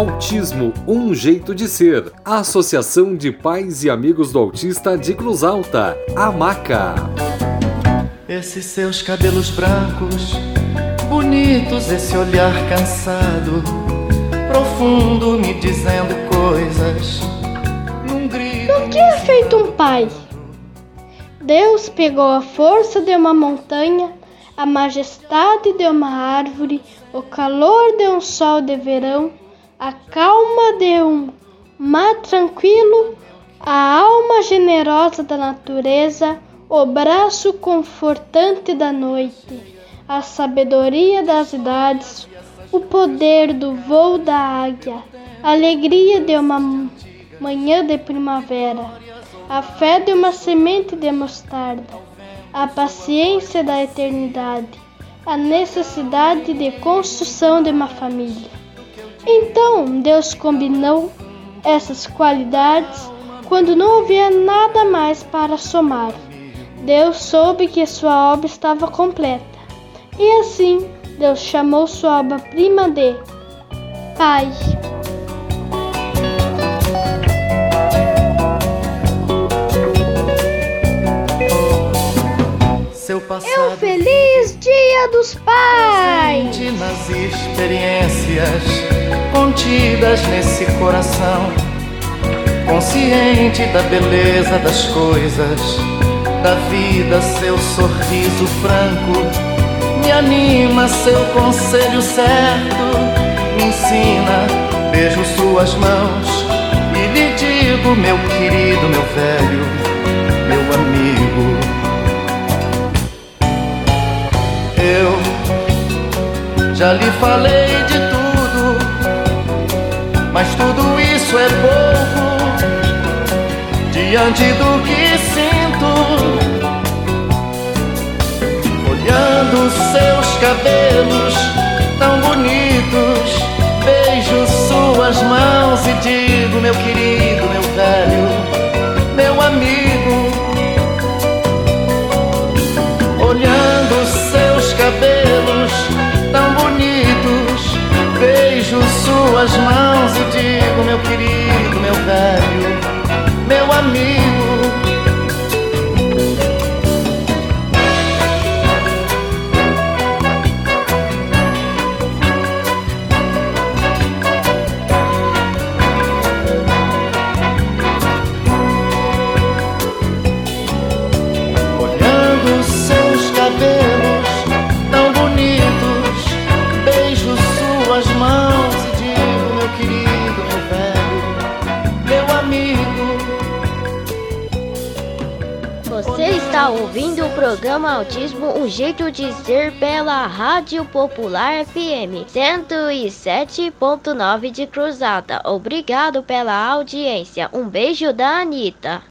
Autismo Um Jeito de Ser. Associação de Pais e Amigos do Autista de Cruz Alta. AMACA. Esses seus cabelos brancos, bonitos, esse olhar cansado, profundo, me dizendo coisas. Num grito. O que é feito um pai? Deus pegou a força de uma montanha, a majestade de uma árvore, o calor de um sol de verão, a calma de um mar tranquilo, a alma generosa da natureza, o braço confortante da noite, a sabedoria das idades, o poder do voo da águia, a alegria de uma manhã de primavera, a fé de uma semente de mostarda, a paciência da eternidade, a necessidade de construção de uma família. Então Deus combinou essas qualidades quando não havia nada mais para somar. Deus soube que sua obra estava completa. E assim, Deus chamou sua obra-prima de Pai. Feliz Dia dos Pais! Nas experiências contidas nesse coração, consciente da beleza das coisas, da vida, seu sorriso franco, me anima seu conselho certo, me ensina, beijo suas mãos e lhe digo, meu querido, meu velho, já lhe falei de tudo, mas tudo isso é pouco diante do que sinto. Olhando seus cabelos tão bonitos, beijo suas mãos e digo, meu querido, meu velho, ouvindo o programa Autismo Um Jeito de Ser pela Rádio Popular FM 107.9 de Cruzada. Obrigado pela audiência. Um beijo da Anitta.